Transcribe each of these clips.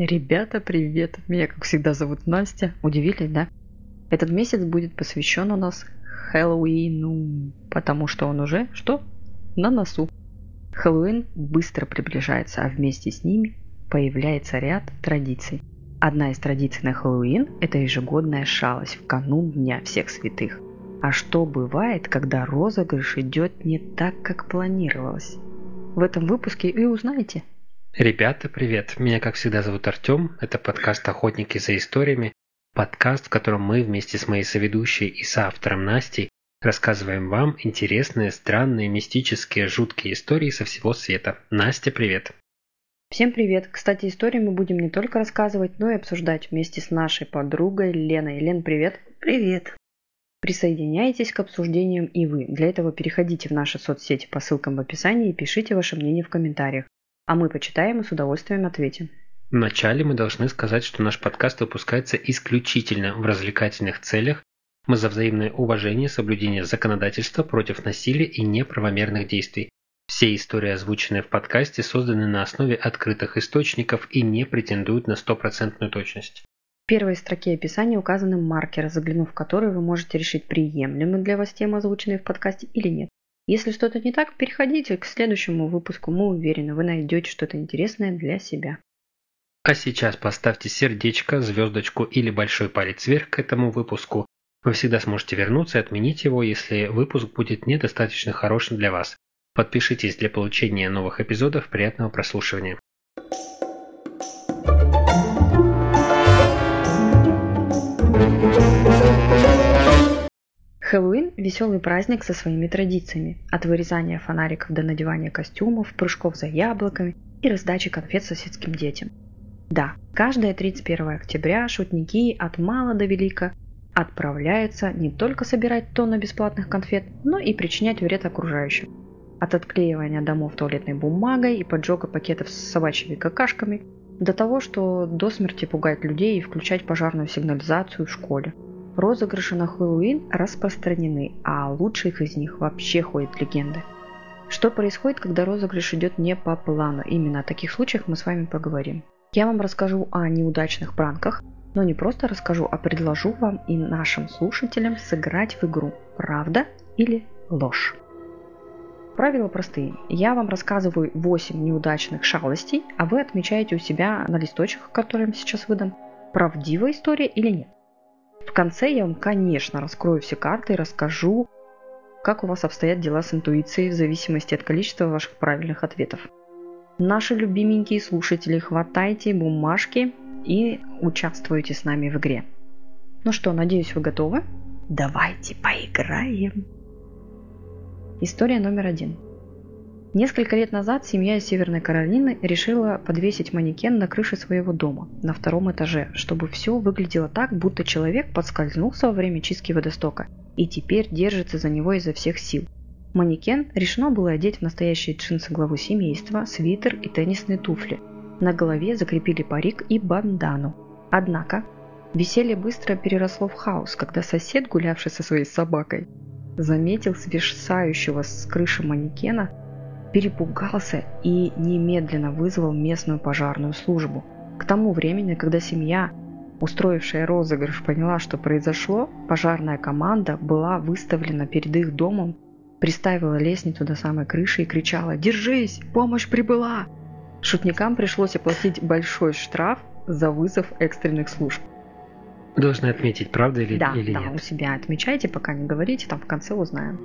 Ребята, привет! Меня, как всегда, зовут Настя. Удивились, да? Этот месяц будет посвящен у нас Хэллоуину, потому что он уже, что? На носу. Хэллоуин быстро приближается, а вместе с ними появляется ряд традиций. Одна из традиций на Хэллоуин – это ежегодная шалость в канун Дня всех святых. А что бывает, когда розыгрыш идет не так, как планировалось? В этом выпуске и узнаете – Ребята, привет! Меня, как всегда, зовут Артем. Это подкаст «Охотники за историями». Подкаст, в котором мы вместе с моей соведущей и соавтором Настей рассказываем вам интересные, странные, мистические, жуткие истории со всего света. Настя, привет! Всем привет! Кстати, истории мы будем не только рассказывать, но и обсуждать вместе с нашей подругой Леной. Лен, привет! Привет! Присоединяйтесь к обсуждениям и вы. Для этого переходите в наши соцсети по ссылкам в описании и пишите ваше мнение в комментариях а мы почитаем и с удовольствием ответим. Вначале мы должны сказать, что наш подкаст выпускается исключительно в развлекательных целях. Мы за взаимное уважение, соблюдение законодательства против насилия и неправомерных действий. Все истории, озвученные в подкасте, созданы на основе открытых источников и не претендуют на стопроцентную точность. В первой строке описания указаны маркеры, заглянув в которые вы можете решить, приемлемы для вас темы, озвученные в подкасте или нет. Если что-то не так, переходите к следующему выпуску. Мы уверены, вы найдете что-то интересное для себя. А сейчас поставьте сердечко, звездочку или большой палец вверх к этому выпуску. Вы всегда сможете вернуться и отменить его, если выпуск будет недостаточно хорошим для вас. Подпишитесь для получения новых эпизодов. Приятного прослушивания. Хэллоуин – веселый праздник со своими традициями. От вырезания фонариков до надевания костюмов, прыжков за яблоками и раздачи конфет соседским детям. Да, каждое 31 октября шутники от мала до велика отправляются не только собирать тонны бесплатных конфет, но и причинять вред окружающим. От отклеивания домов туалетной бумагой и поджога пакетов с собачьими какашками до того, что до смерти пугать людей и включать пожарную сигнализацию в школе – Розыгрыши на Хэллоуин распространены, а о лучших из них вообще ходят легенды. Что происходит, когда розыгрыш идет не по плану? Именно о таких случаях мы с вами поговорим. Я вам расскажу о неудачных пранках, но не просто расскажу, а предложу вам и нашим слушателям сыграть в игру «Правда или ложь?». Правила простые. Я вам рассказываю 8 неудачных шалостей, а вы отмечаете у себя на листочках, который я сейчас выдам, правдивая история или нет. В конце я вам, конечно, раскрою все карты и расскажу, как у вас обстоят дела с интуицией в зависимости от количества ваших правильных ответов. Наши любименькие слушатели, хватайте бумажки и участвуйте с нами в игре. Ну что, надеюсь, вы готовы? Давайте поиграем. История номер один. Несколько лет назад семья из Северной Каролины решила подвесить манекен на крыше своего дома на втором этаже, чтобы все выглядело так, будто человек подскользнулся во время чистки водостока и теперь держится за него изо всех сил. Манекен решено было одеть в настоящие джинсы главу семейства, свитер и теннисные туфли. На голове закрепили парик и бандану. Однако веселье быстро переросло в хаос, когда сосед, гулявший со своей собакой, заметил свисающего с крыши манекена перепугался и немедленно вызвал местную пожарную службу. К тому времени, когда семья, устроившая розыгрыш, поняла, что произошло, пожарная команда была выставлена перед их домом, приставила лестницу до самой крыши и кричала «Держись! Помощь прибыла!». Шутникам пришлось оплатить большой штраф за вызов экстренных служб. Должны отметить, правда или, да, или да, нет? у себя отмечайте, пока не говорите, там в конце узнаем.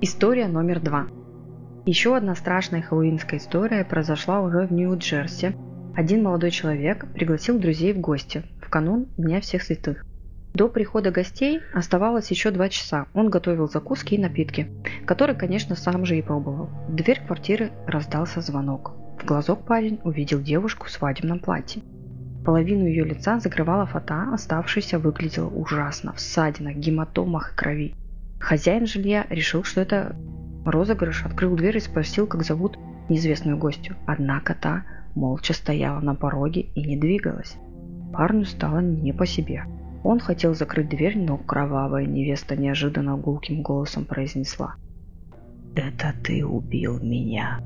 История номер два. Еще одна страшная хэллоуинская история произошла уже в Нью-Джерси. Один молодой человек пригласил друзей в гости в канун Дня всех святых. До прихода гостей оставалось еще два часа. Он готовил закуски и напитки, которые, конечно, сам же и пробовал. В дверь квартиры раздался звонок. В глазок парень увидел девушку в свадебном платье. Половину ее лица закрывала фата, оставшаяся выглядела ужасно, в ссадинах, гематомах и крови. Хозяин жилья решил, что это Розыгрыш открыл дверь и спросил, как зовут неизвестную гостью. Однако та молча стояла на пороге и не двигалась. Парню стало не по себе. Он хотел закрыть дверь, но кровавая невеста неожиданно гулким голосом произнесла. «Это ты убил меня!»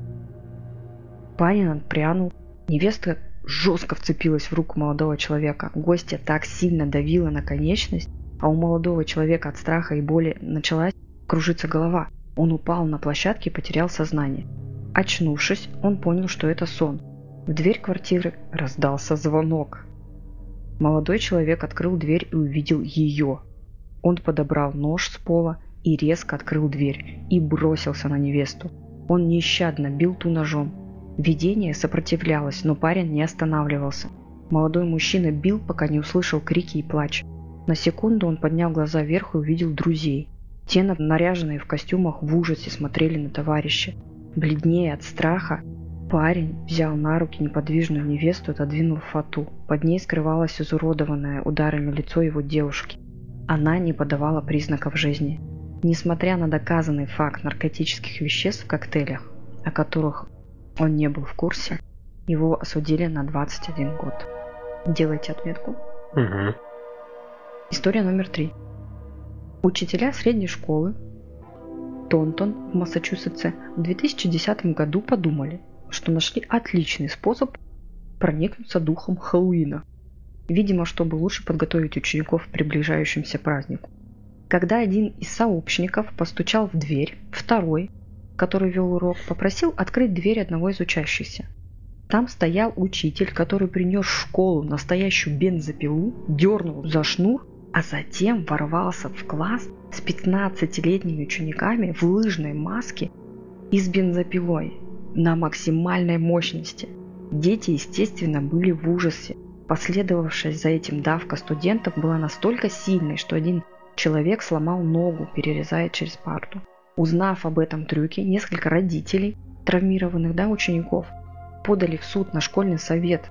Парень отпрянул. Невеста жестко вцепилась в руку молодого человека. Гостья так сильно давила на конечность, а у молодого человека от страха и боли началась кружиться голова. Он упал на площадке и потерял сознание. Очнувшись, он понял, что это сон. В дверь квартиры раздался звонок. Молодой человек открыл дверь и увидел ее. Он подобрал нож с пола и резко открыл дверь и бросился на невесту. Он нещадно бил ту ножом. Видение сопротивлялось, но парень не останавливался. Молодой мужчина бил, пока не услышал крики и плач. На секунду он поднял глаза вверх и увидел друзей. Те, наряженные в костюмах, в ужасе смотрели на товарища. Бледнее от страха, парень взял на руки неподвижную невесту и отодвинул фату. Под ней скрывалось изуродованное ударами лицо его девушки. Она не подавала признаков жизни. Несмотря на доказанный факт наркотических веществ в коктейлях, о которых он не был в курсе, его осудили на 21 год. Делайте отметку. Угу. История номер три. Учителя средней школы Тонтон в Массачусетсе в 2010 году подумали, что нашли отличный способ проникнуться духом Хэллоуина. Видимо, чтобы лучше подготовить учеников к приближающемуся празднику. Когда один из сообщников постучал в дверь, второй, который вел урок, попросил открыть дверь одного из учащихся. Там стоял учитель, который принес в школу настоящую бензопилу, дернул за шнур, а затем ворвался в класс с 15-летними учениками в лыжной маске и с бензопилой на максимальной мощности. Дети, естественно, были в ужасе. Последовавшая за этим давка студентов была настолько сильной, что один Человек сломал ногу, перерезая через парту. Узнав об этом трюке, несколько родителей, травмированных да, учеников, подали в суд на школьный совет,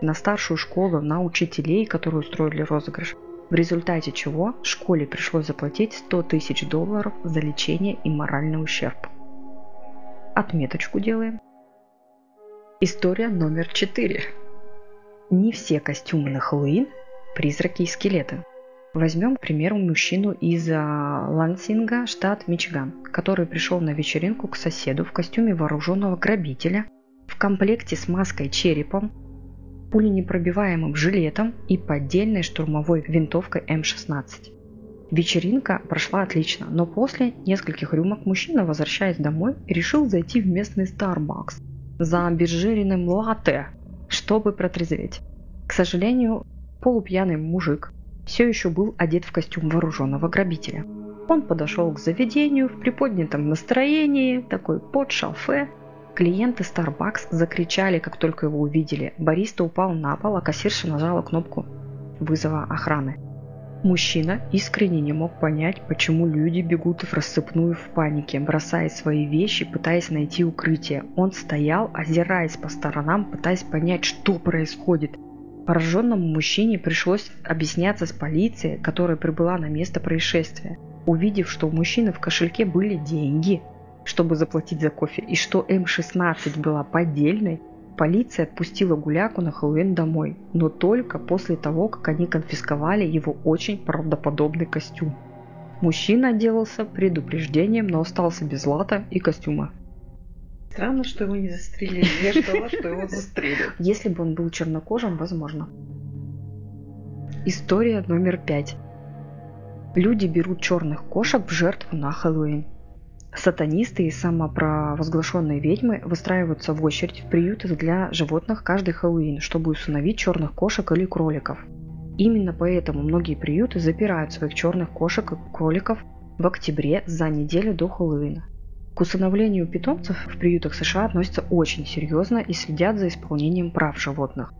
на старшую школу, на учителей, которые устроили розыгрыш, в результате чего школе пришлось заплатить 100 тысяч долларов за лечение и моральный ущерб. Отметочку делаем. История номер 4. Не все костюмы на Хэллоуин – призраки и скелеты – Возьмем, к примеру, мужчину из а, Лансинга, штат Мичиган, который пришел на вечеринку к соседу в костюме вооруженного грабителя, в комплекте с маской черепом, пуленепробиваемым жилетом и поддельной штурмовой винтовкой М-16. Вечеринка прошла отлично, но после нескольких рюмок мужчина, возвращаясь домой, решил зайти в местный Starbucks за обезжиренным латте, чтобы протрезветь. К сожалению, полупьяный мужик все еще был одет в костюм вооруженного грабителя. Он подошел к заведению в приподнятом настроении, такой под шалфе. Клиенты Starbucks закричали, как только его увидели. Бариста упал на пол, а кассирша нажала кнопку вызова охраны. Мужчина искренне не мог понять, почему люди бегут в рассыпную в панике, бросая свои вещи, пытаясь найти укрытие. Он стоял, озираясь по сторонам, пытаясь понять, что происходит – Пораженному мужчине пришлось объясняться с полицией, которая прибыла на место происшествия. Увидев, что у мужчины в кошельке были деньги, чтобы заплатить за кофе, и что М-16 была поддельной, полиция отпустила гуляку на Хэллоуин домой, но только после того, как они конфисковали его очень правдоподобный костюм. Мужчина отделался предупреждением, но остался без лата и костюма. Странно, что его не застрелили. Я ждала, что его застрелят. Если бы он был чернокожим, возможно. История номер пять. Люди берут черных кошек в жертву на Хэллоуин. Сатанисты и самопровозглашенные ведьмы выстраиваются в очередь в приюты для животных каждый Хэллоуин, чтобы усыновить черных кошек или кроликов. Именно поэтому многие приюты запирают своих черных кошек и кроликов в октябре за неделю до Хэллоуина. К усыновлению питомцев в приютах США относятся очень серьезно и следят за исполнением прав животных.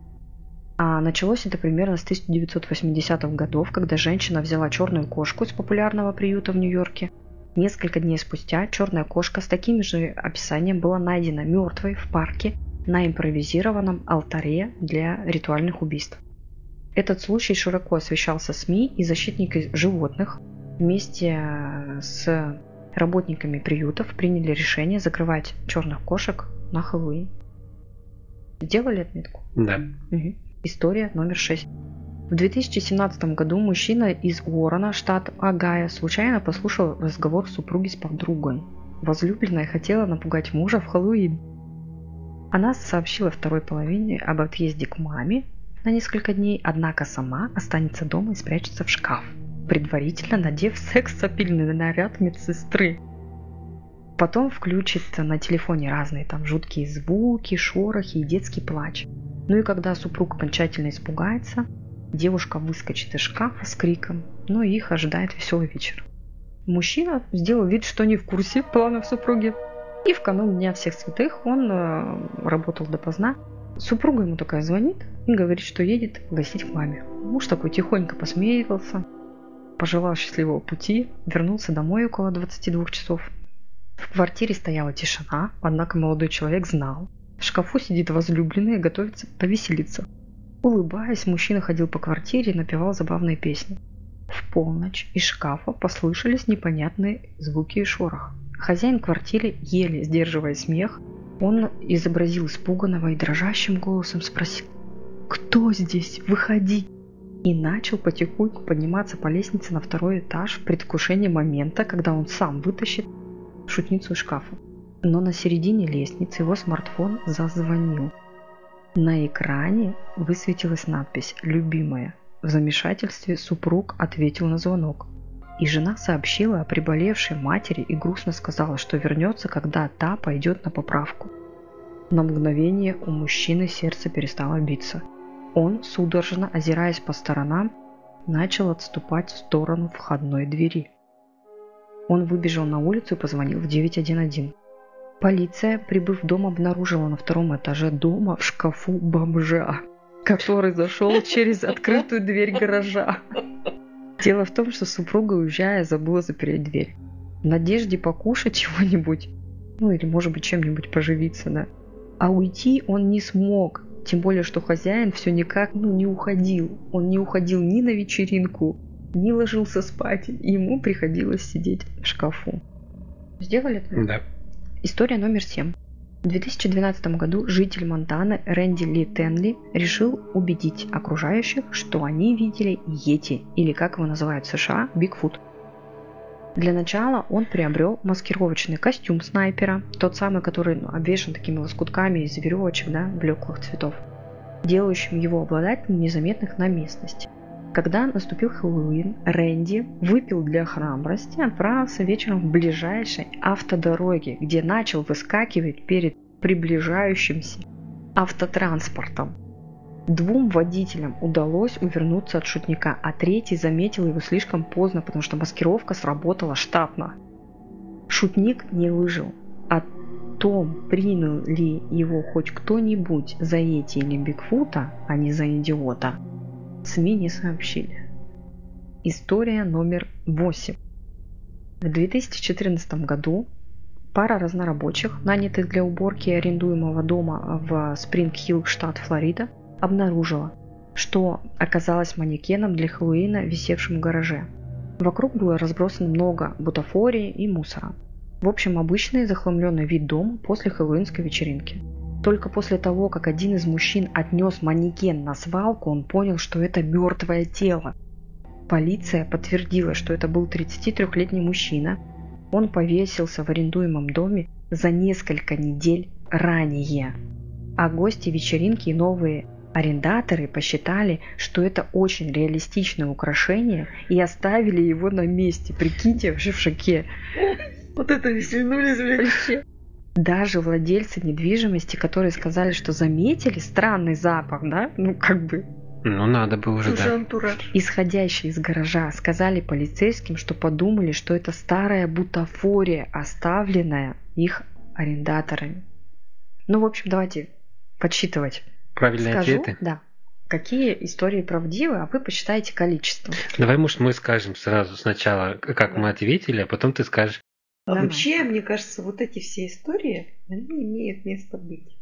А началось это примерно с 1980-х годов, когда женщина взяла черную кошку из популярного приюта в Нью-Йорке. Несколько дней спустя черная кошка с таким же описанием была найдена мертвой в парке на импровизированном алтаре для ритуальных убийств. Этот случай широко освещался СМИ и защитники животных вместе с работниками приютов приняли решение закрывать черных кошек на Хэллоуин. Сделали отметку? Да. Угу. История номер шесть. В 2017 году мужчина из Уоррена, штат Агая, случайно послушал разговор супруги с подругой. Возлюбленная хотела напугать мужа в Хэллоуин. Она сообщила второй половине об отъезде к маме на несколько дней, однако сама останется дома и спрячется в шкаф, предварительно надев секс-апильный наряд медсестры. Потом включит на телефоне разные там жуткие звуки, шорохи и детский плач. Ну и когда супруг окончательно испугается, девушка выскочит из шкафа с криком, ну и их ожидает веселый вечер. Мужчина сделал вид, что не в курсе планов супруги, и в канун Дня всех святых он э, работал допоздна. Супруга ему такая звонит и говорит, что едет гостить к маме. Муж такой тихонько посмеивался, пожелал счастливого пути, вернулся домой около 22 часов, в квартире стояла тишина, однако молодой человек знал. В шкафу сидит возлюбленная и готовится повеселиться. Улыбаясь, мужчина ходил по квартире и напевал забавные песни. В полночь из шкафа послышались непонятные звуки и шорох. Хозяин квартиры, еле сдерживая смех, он изобразил испуганного и дрожащим голосом спросил «Кто здесь? Выходи!» и начал потихоньку подниматься по лестнице на второй этаж в предвкушении момента, когда он сам вытащит шутницу из шкафа. Но на середине лестницы его смартфон зазвонил. На экране высветилась надпись «Любимая». В замешательстве супруг ответил на звонок. И жена сообщила о приболевшей матери и грустно сказала, что вернется, когда та пойдет на поправку. На мгновение у мужчины сердце перестало биться. Он, судорожно озираясь по сторонам, начал отступать в сторону входной двери – он выбежал на улицу и позвонил в 911. Полиция, прибыв в дом, обнаружила на втором этаже дома в шкафу бомжа, который зашел через открытую дверь гаража. Дело в том, что супруга, уезжая, забыла запереть дверь. В надежде покушать чего-нибудь, ну или может быть чем-нибудь поживиться, да. А уйти он не смог, тем более, что хозяин все никак ну, не уходил. Он не уходил ни на вечеринку, не ложился спать, ему приходилось сидеть в шкафу. Сделали это? Да. История номер семь. В 2012 году житель Монтаны Рэнди Ли Тенли решил убедить окружающих, что они видели Йети, или как его называют в США, Бигфут. Для начала он приобрел маскировочный костюм снайпера, тот самый, который ну, обвешан такими лоскутками из веревочек, да, блеклых цветов, делающим его обладателем незаметных на местности. Когда наступил Хэллоуин, Рэнди выпил для храбрости и отправился вечером в ближайшей автодороге, где начал выскакивать перед приближающимся автотранспортом. Двум водителям удалось увернуться от шутника, а третий заметил его слишком поздно, потому что маскировка сработала штатно. Шутник не выжил. О том, принял ли его хоть кто-нибудь за эти или Бигфута, а не за идиота – СМИ не сообщили. История номер 8. В 2014 году пара разнорабочих, нанятых для уборки арендуемого дома в Спринг-Хилл, штат Флорида, обнаружила, что оказалась манекеном для Хэллоуина, висевшим в гараже. Вокруг было разбросано много бутафории и мусора. В общем, обычный захламленный вид дома после хэллоуинской вечеринки – только после того, как один из мужчин отнес манекен на свалку, он понял, что это мертвое тело. Полиция подтвердила, что это был 33-летний мужчина. Он повесился в арендуемом доме за несколько недель ранее. А гости вечеринки и новые арендаторы посчитали, что это очень реалистичное украшение и оставили его на месте. Прикиньте, вообще в шоке. Вот это весельнулись, блядь. Даже владельцы недвижимости, которые сказали, что заметили странный запах, да, ну как бы ну, надо бы уже, Уже да. антураж. исходящие из гаража, сказали полицейским, что подумали, что это старая бутафория, оставленная их арендаторами. Ну, в общем, давайте подсчитывать. Правильные Скажу, ответы. да. Какие истории правдивы, а вы посчитаете количество. Давай, может, мы скажем сразу сначала, как мы ответили, а потом ты скажешь. А Давай. вообще, мне кажется, вот эти все истории, они имеют место быть.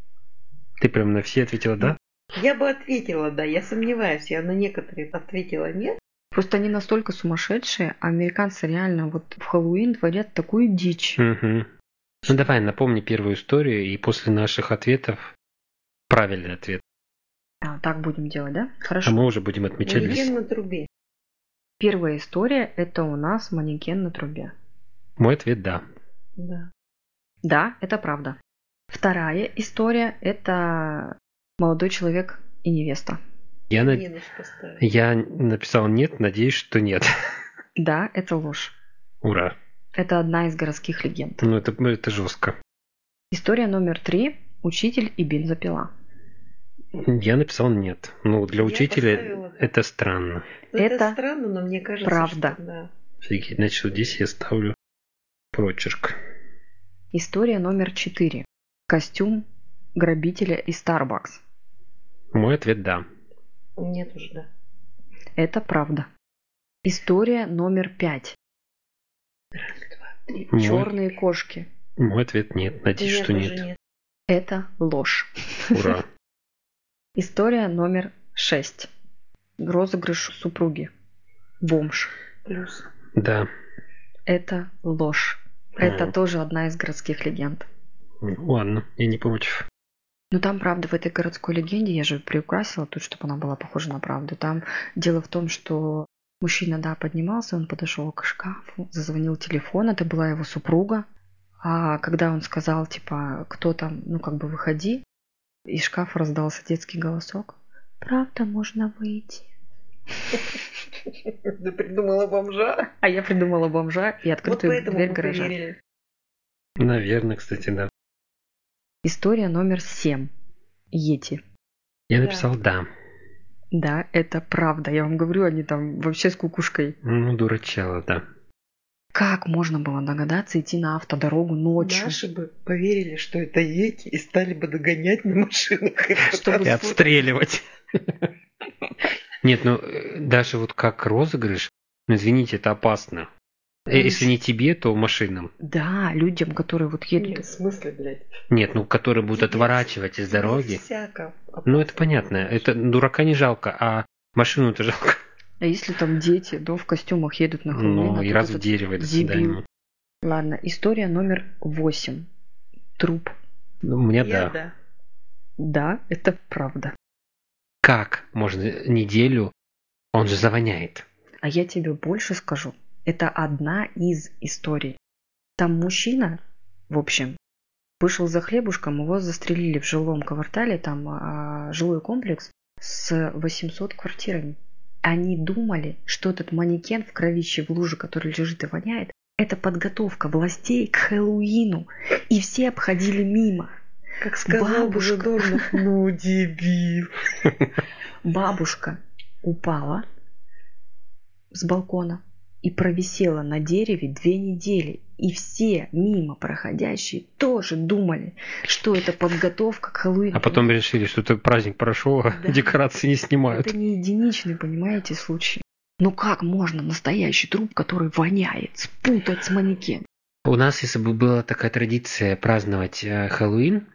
Ты прям на все ответила, да? Я бы ответила, да, я сомневаюсь, я на некоторые ответила нет. Просто они настолько сумасшедшие, а американцы реально вот в Хэллоуин творят такую дичь. Угу. Ну давай, напомни первую историю, и после наших ответов правильный ответ. А, так будем делать, да? А Хорошо. мы уже будем отмечать. Манекен на трубе. Первая история – это у нас манекен на трубе. Мой ответ да. Да. Да, это правда. Вторая история – это молодой человек и невеста. Я, на- я написал нет, надеюсь, что нет. Да, это ложь. Ура. Это одна из городских легенд. Ну, это, ну, это жестко. История номер три – учитель и бензопила. Я написал нет. Ну, для Я учителя поставила. это странно. Ну, Это, Это странно, но мне кажется, правда. что да. Офигеть, значит, здесь я ставлю прочерк. История номер четыре – костюм грабителя из Starbucks. Мой ответ да. Нет уже, да. Это правда. История номер пять Раз, два, три. Мой, Черные кошки. мой ответ нет. Надеюсь, что уже нет. Это ложь. Ура. История номер шесть. Розыгрыш супруги. Бомж. Плюс. Да. Это ложь. Это тоже одна из городских легенд. Ну, Ладно, я не против. Но там, правда, в этой городской легенде, я же приукрасила тут, чтобы она была похожа на правду. Там дело в том, что мужчина, да, поднимался, он подошел к шкафу, зазвонил телефон, это была его супруга. А когда он сказал, типа, кто там, ну, как бы выходи, из шкафа раздался детский голосок. Правда, можно выйти. Ты придумала бомжа? А я придумала бомжа и Вот открытую поэтому дверь гаража. поверили. Наверное, кстати, да. История номер семь. Йети. Я Да. написал да. Да, это правда. Я вам говорю, они там вообще с кукушкой. Ну, дурачало, да. Как можно было догадаться идти на автодорогу ночью? Наши бы поверили, что это Ети, и стали бы догонять на машинах. Чтобы И отстреливать. Нет, ну, э, даже вот как розыгрыш, ну, извините, это опасно. Э, Если не тебе, то машинам. Да, людям, которые вот едут. Нет, в смысле, блядь? Нет, ну, которые будут Тебе- отворачивать из дороги. всяко Ну, это понятно. Это дурака не жалко, а машину-то жалко. А если там дети, да, в костюмах едут на Хэллоуин? Ну, а и раз в дерево, до свидания. Ладно, история номер восемь. Труп. Ну, у меня Я да. да. Да, это правда. Как можно неделю? Он же завоняет. А я тебе больше скажу. Это одна из историй. Там мужчина, в общем, вышел за хлебушком, его застрелили в жилом квартале, там а, жилой комплекс с 800 квартирами. Они думали, что этот манекен в кровище в луже, который лежит и воняет, это подготовка властей к Хэллоуину. И все обходили мимо. Как сказал бы Бабушка. Ну дебил. Бабушка упала с балкона и провисела на дереве две недели. И все мимо проходящие тоже думали, что это подготовка к Хэллоуину. А потом решили, что это праздник прошел, а Да. декорации не снимают. Это не единичный, понимаете, случай. Ну как можно настоящий труп, который воняет, спутать с манекеном? У нас, если бы была такая традиция праздновать э, Хэллоуин,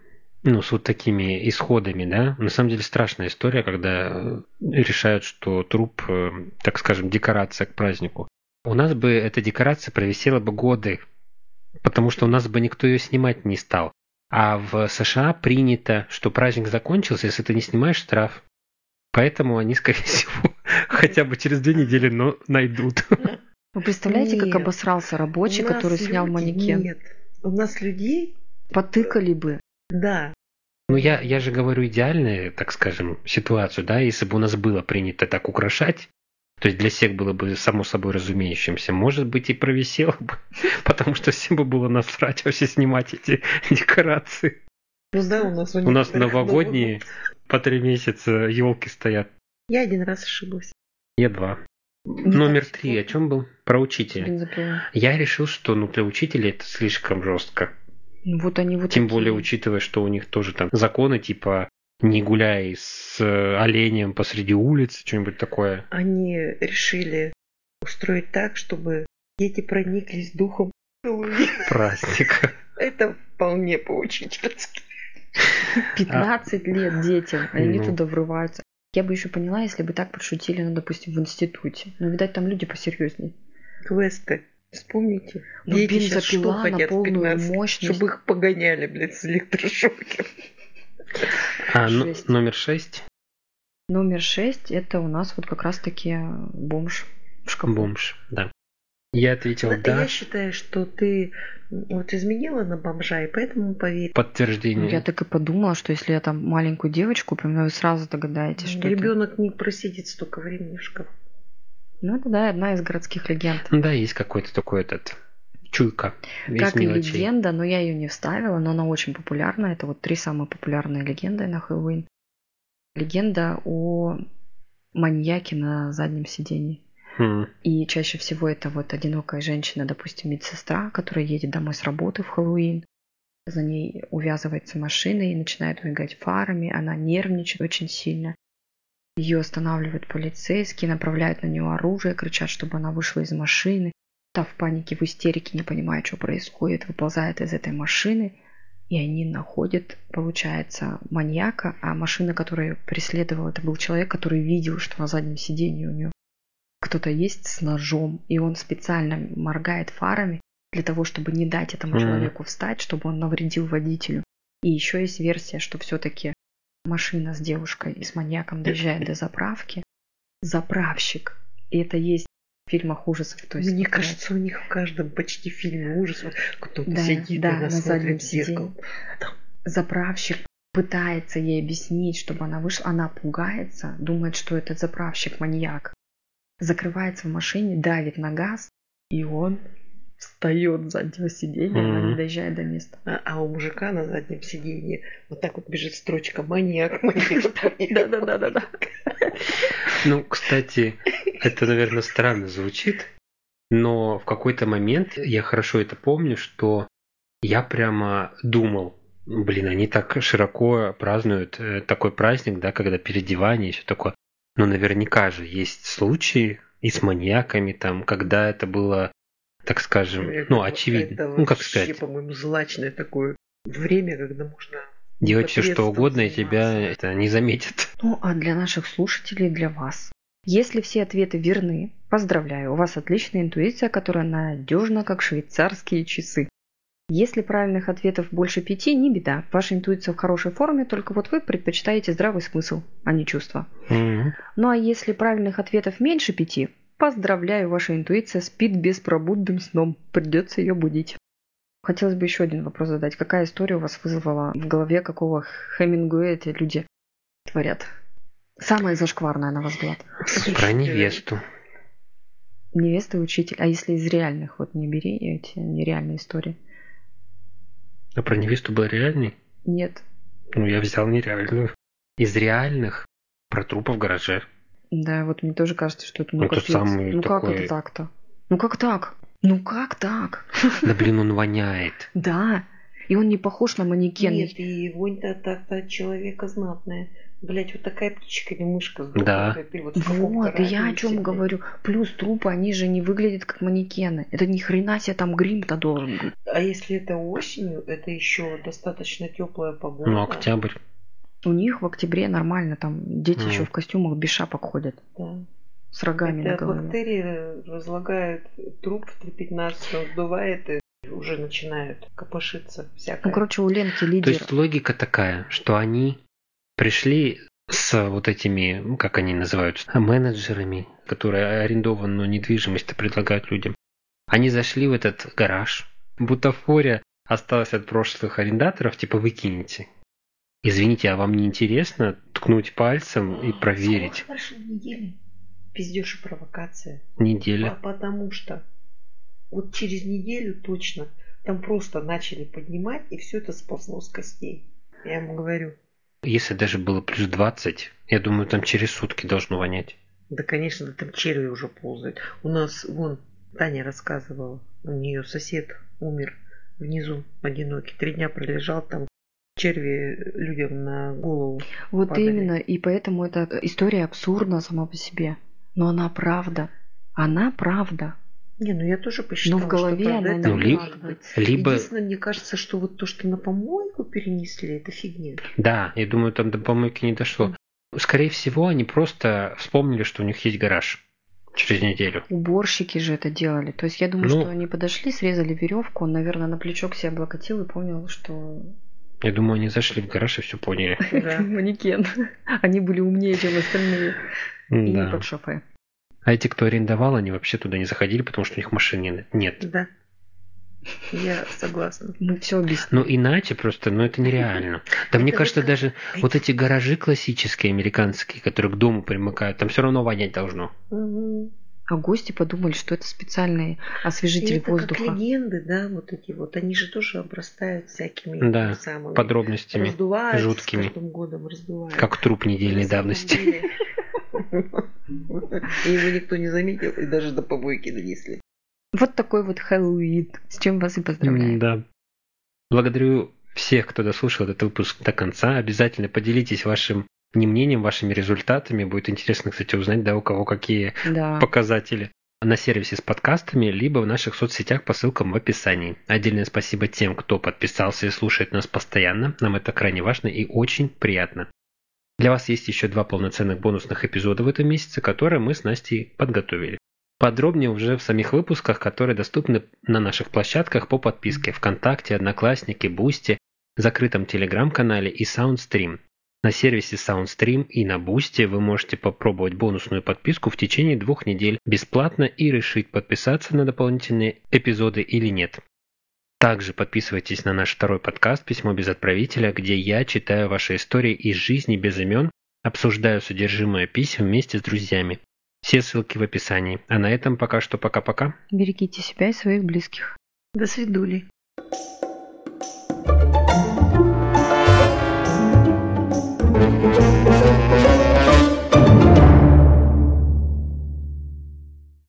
ну, с вот такими исходами, да, на самом деле страшная история, когда э, решают, что труп, э, так скажем, декорация к празднику. У нас бы эта декорация провисела бы годы, потому что у нас бы никто ее снимать не стал. А в США принято, что праздник закончился, если ты не снимаешь штраф. Поэтому они, скорее всего, хотя бы через две недели но найдут. Вы представляете, как Нет. обосрался рабочий, который снял манекен? Нет. У нас людей, Потыкали бы. Да. Ну, я, я же говорю идеальную, так скажем, ситуацию, да, если бы у нас было принято так украшать, то есть для всех было бы само собой разумеющимся, может быть и провисело бы, потому что всем бы было насрать вообще снимать эти декорации. Ну да, у нас У нас некоторых новогодние по три месяца елки стоят. Я один раз ошиблась. Я два. Номер три, о чем был? Про учителя. Я решил, что ну, для учителя это слишком жестко. Вот они вот Тем такие. более, учитывая, что у них тоже там законы, типа не гуляй с э, оленем посреди улицы, что-нибудь такое. Они решили устроить так, чтобы дети прониклись духом Хэллоуина. Праздник. Это вполне по-учительски. 15 лет детям, они Ну. туда врываются. Я бы еще поняла, если бы так подшутили, ну, допустим, в институте. Но, видать, там люди посерьезнее. Квесты. Вспомните. Ну, Дети щас что хотят в полную 15? мощность. Чтобы их погоняли, блядь, с электрошокером. А, ну, Шесть. номер шесть. Номер 6 это у нас вот как раз таки бомж в шкафу. Бомж, да. Я ответил да. Я считаю, что ты вот изменила на бомжа, и поэтому поверь. Подтверждение. Я так и подумала, что если я там маленькую девочку упомяну, вы сразу догадаетесь, что это... Ребенок не просидит столько времени в шкафу. Ну, это, да, одна из городских легенд. Да, есть какой-то такой этот чуйка. Как и легенда, но я ее не вставила, но она очень популярна. Это вот три самые популярные легенды на Хэллоуин. Легенда о маньяке на заднем сидении. Хм. И чаще всего это вот одинокая женщина, допустим, медсестра, которая едет домой с работы в Хэллоуин. За ней увязывается машина и начинает мигать фарами. Она нервничает очень сильно. Ее останавливают полицейские, направляют на нее оружие, кричат, чтобы она вышла из машины. Та в панике, в истерике, не понимает, что происходит, выползает из этой машины. И они находят, получается, маньяка, а машина, которая преследовала, это был человек, который видел, что на заднем сиденье у него кто-то есть с ножом, и он специально моргает фарами для того, чтобы не дать этому человеку встать, чтобы он навредил водителю. И еще есть версия, что все-таки машина с девушкой и с маньяком доезжает до заправки. Заправщик. И это есть в фильмах ужасов. То есть Мне такая- кажется, у них в каждом почти фильме ужасов кто-то Да, сидит да, и на заднем зеркало. заправщик пытается ей объяснить, чтобы она вышла. Она пугается, думает, что этот заправщик маньяк. Закрывается в машине, давит на газ, и он встает с заднего сиденья, она не доезжает до места. А, а у мужика на заднем сиденье вот так вот бежит строчка маньяк, маньяк, маньяк». Да-да-да-да-да. Ну, кстати, это, наверное, странно звучит, но в какой-то момент я хорошо это помню, что я прямо думал, блин, они так широко празднуют э, такой праздник, да, когда переодевание и все такое. Но наверняка же есть случаи и с маньяками там, когда это было, так скажем, Это- ну, очевидно. это ну, как вообще, сказать, по-моему, злачное такое время, когда можно делать все что угодно, и тебя это не заметят. Ну, а для наших слушателей, для вас. Если все ответы верны, поздравляю, у вас отличная интуиция, которая надежна, как швейцарские часы. Если правильных ответов больше пяти, не беда. Ваша интуиция в хорошей форме, только вот вы предпочитаете здравый смысл, а не чувства. Мгм. Ну а если правильных ответов меньше пяти, поздравляю, ваша интуиция спит беспробудным сном. Придется ее будить. Хотелось бы еще один вопрос задать. Какая история у вас вызвала в голове, какого Хемингуэя эти люди творят? Самая зашкварная, на ваш взгляд. Про невесту. Невеста и учитель. А если из реальных, вот не бери эти нереальные истории. А про невесту был реальный? Нет. Ну, я взял нереальную. Из реальных про трупы в гараже. Да, вот мне тоже кажется, что это ну, Это капец. самый Ну как такой- это так-то? Ну как так? Ну как так? Да блин, он воняет. Да. И он не похож на манекен. Нет, и вонь-то так-то человека знатная. Блять, вот такая птичка или мышка сдохла, Да. ты вот Вот, и я о чем говорю. Плюс трупы, они же не выглядят как манекены. Это ни хрена себе там грим-то должен быть. А если это осенью, это еще достаточно теплая погода. Ну, октябрь. У них в октябре нормально, там дети Мгм. еще в костюмах без шапок ходят. Да. С рогами на Это голове. бактерии разлагают труп в 3.15, он сдувает и уже начинают копошиться всякое. Ну, короче, у Ленки То лидер. есть логика такая, что они пришли с вот этими, ну, как они называются, менеджерами, которые арендованную недвижимость предлагают людям. Они зашли в этот гараж. Бутафория осталась от прошлых арендаторов, типа выкинете. Извините, а вам не интересно ткнуть пальцем и проверить? Сколько прошло недели? Пиздеж и провокация. Неделя. А потому что вот через неделю точно там просто начали поднимать, и все это сползло с костей. Я ему говорю, Если даже было плюс 20, я думаю, там через сутки должно вонять. да, конечно, да там черви уже ползают. У нас, вон, Таня рассказывала, у нее сосед умер внизу, одинокий. Три дня пролежал там, черви людям на голову. Вот падали. именно, и поэтому эта история абсурдна сама по себе. Но она правда. Она правда. Не, ну я тоже посчитала, Но в голове что правда она это Ну, не ли- может быть. укладывается. Либо, Единственное, мне кажется, что вот то, что на помойку перенесли, это фигня. да, я думаю, там до помойки не дошло. Скорее всего, они просто вспомнили, что у них есть гараж через неделю. Уборщики же это делали. То есть я думаю, Ну. что они подошли, срезали веревку, он, наверное, на плечо к себе облокотил и понял, что Я думаю, они зашли в гараж и все поняли. Да. манекен. Они были умнее, чем остальные. И Да. под шофе. А эти, кто арендовал, они вообще туда не заходили, потому что у них машины нет. Да. Я согласна. Мы все объяснили. Ну, иначе просто, ну, это нереально. Да мне кажется, даже вот эти гаражи классические, американские, которые к дому примыкают, там все равно вонять должно. Мгм. А гости подумали, что это специальные освежители это воздуха. как легенды, да, вот эти вот, они же тоже обрастают всякими Да, самыми Подробностями, жуткими. с каждым годом раздуваются. как труп недельной давности. деле. И его никто не заметил, и даже до помойки донесли. Вот такой вот Хэллоуин. С чем вас и поздравляю. Да. Благодарю всех, кто дослушал этот выпуск до конца. Обязательно поделитесь вашим не мнением, вашими результатами. Будет интересно, кстати, узнать, да, у кого какие Да. показатели на сервисе с подкастами, либо в наших соцсетях по ссылкам в описании. Отдельное спасибо тем, кто подписался и слушает нас постоянно. Нам это крайне важно и очень приятно. Для вас есть еще два полноценных бонусных эпизода в этом месяце, которые мы с Настей подготовили. Подробнее уже в самих выпусках, которые доступны на наших площадках по подписке ВКонтакте, Одноклассники, Boosty, закрытом Телеграм-канале и Soundstream. На сервисе Soundstream и на Boosty вы можете попробовать бонусную подписку в течение двух недель бесплатно и решить, подписаться на дополнительные эпизоды или нет. Также подписывайтесь на наш второй подкаст «Письмо без отправителя», где я читаю ваши истории из жизни без имен, обсуждаю содержимое писем вместе с друзьями. Все ссылки в описании. А на этом пока что пока-пока. Берегите себя и своих близких. До свидули. Thank